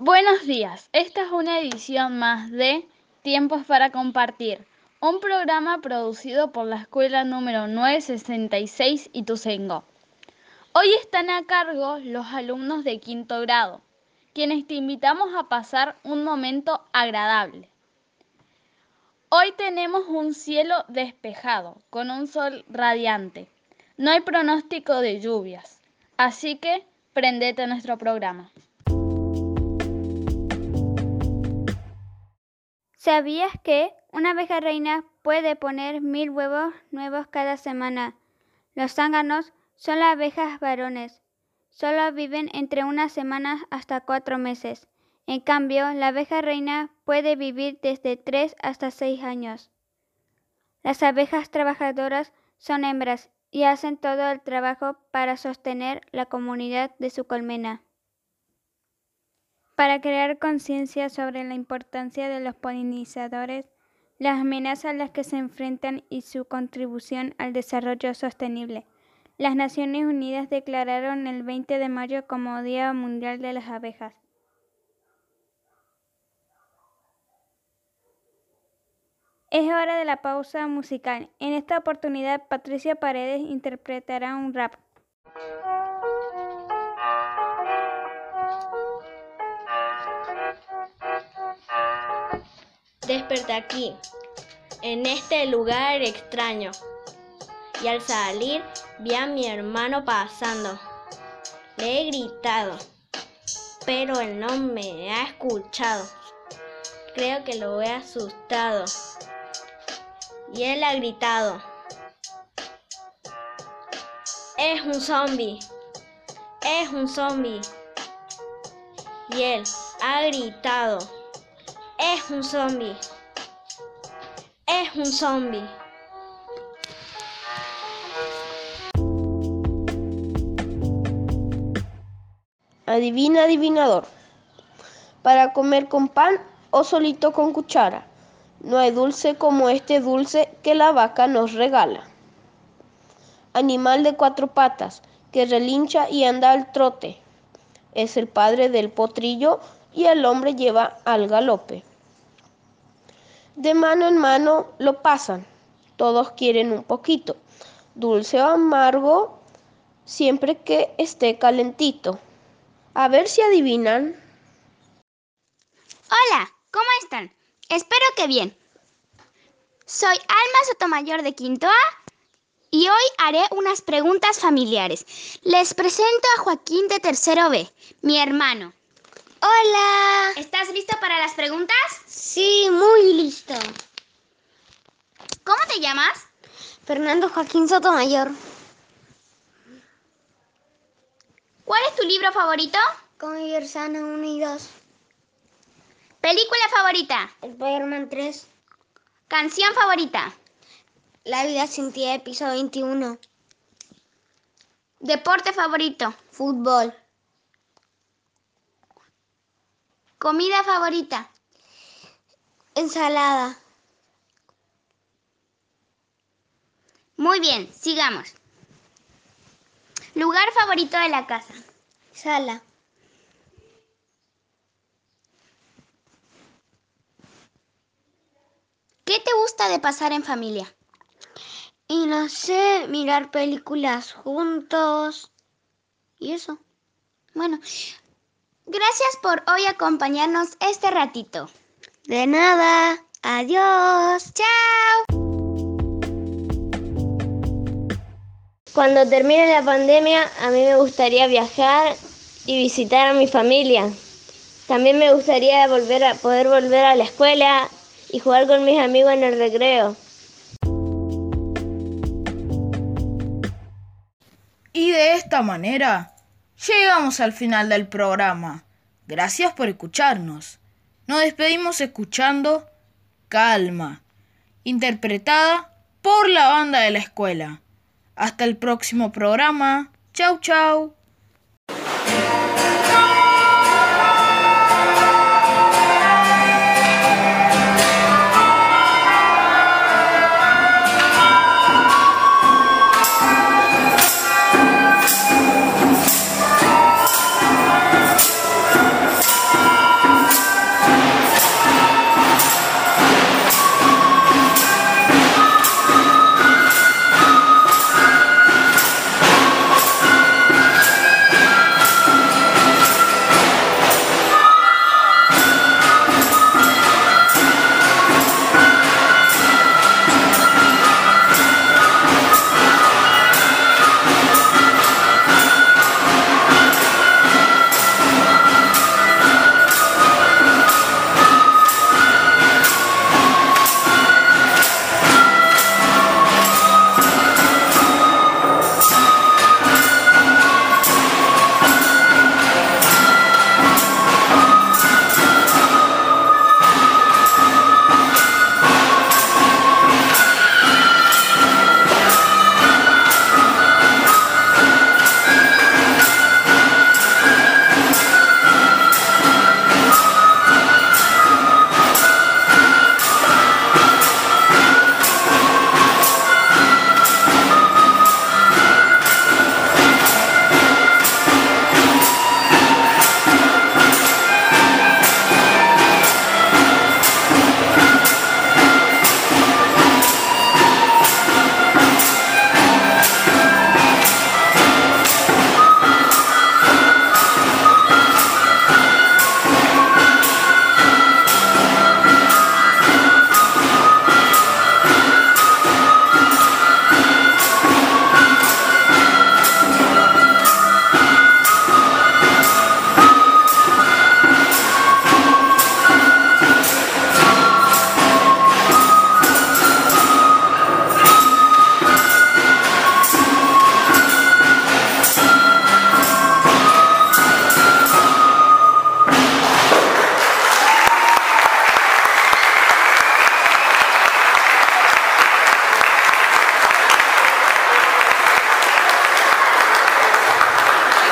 Buenos días, esta es una edición más de Tiempos para Compartir, un programa producido por la escuela número 966 Ituzengo. Hoy están a cargo los alumnos de quinto grado, quienes te invitamos a pasar un momento agradable. Hoy tenemos un cielo despejado, con un sol radiante. No hay pronóstico de lluvias, así que prendete a nuestro programa. ¿Sabías que una abeja reina puede poner mil huevos nuevos cada semana? Los zánganos son las abejas varones. Solo viven entre unas semanas hasta cuatro meses. En cambio, la abeja reina puede vivir desde tres hasta seis años. Las abejas trabajadoras son hembras y hacen todo el trabajo para sostener la comunidad de su colmena. Para crear conciencia sobre la importancia de los polinizadores, las amenazas a las que se enfrentan y su contribución al desarrollo sostenible, las Naciones Unidas declararon el 20 de mayo como Día Mundial de las Abejas. Es hora de la pausa musical. En esta oportunidad, Patricia Paredes interpretará un rap. Desperté aquí, en este lugar extraño, y al salir vi a mi hermano pasando. Le he gritado, pero él no me ha escuchado. Creo que lo he asustado. Y él ha gritado. Es un zombie. Es un zombie. Y él ha gritado. Es un zombie. Es un zombie. Adivina, adivinador. Para comer con pan o solito con cuchara. No hay dulce como este dulce que la vaca nos regala. Animal de cuatro patas que relincha y anda al trote. Es el padre del potrillo y el hombre lleva al galope. De mano en mano lo pasan, todos quieren un poquito, dulce o amargo, siempre que esté calentito. A ver si adivinan. Hola, ¿cómo están? Espero que bien. Soy Alma Sotomayor de Quinto A y hoy haré unas preguntas familiares. Les presento a Joaquín de Tercero B, mi hermano. Hola. ¿Estás listo las preguntas? Sí, muy listo. ¿Cómo te llamas? Fernando Joaquín Sotomayor. ¿Cuál es tu libro favorito? Con Yersana 1 y 2. ¿Película favorita? Spider-Man 3. ¿Canción favorita? La vida sin ti, episodio 21. ¿Deporte favorito? Fútbol. ¿Comida favorita? Ensalada. Muy bien, sigamos. ¿Lugar favorito de la casa? Sala. ¿Qué te gusta de pasar en familia? Y no sé, mirar películas juntos. Y eso. Bueno, gracias por hoy acompañarnos este ratito. De nada. Adiós. Chao. Cuando termine la pandemia, a mí me gustaría viajar y visitar a mi familia. También me gustaría volver a poder volver a la escuela y jugar con mis amigos en el recreo. Y de esta manera llegamos al final del programa. Gracias por escucharnos. Nos despedimos escuchando Calma, interpretada por la banda de la escuela. Hasta el próximo programa. Chau, chau.